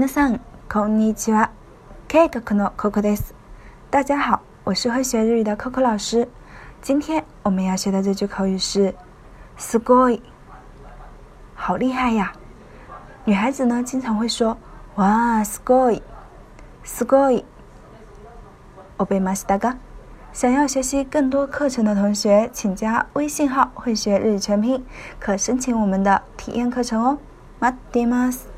皆さん、こんにちは。計画の Coco です。大家好，我是会学日语的 Coco 老师。今天我们要学的这句口语是“すごい”，好厉害呀！女孩子呢，经常会说“哇，すごい，すごい”。おべましたが。想要学习更多课程的同学，请加微信号“会学日语全拼”，可申请我们的体验课程哦。待ってます。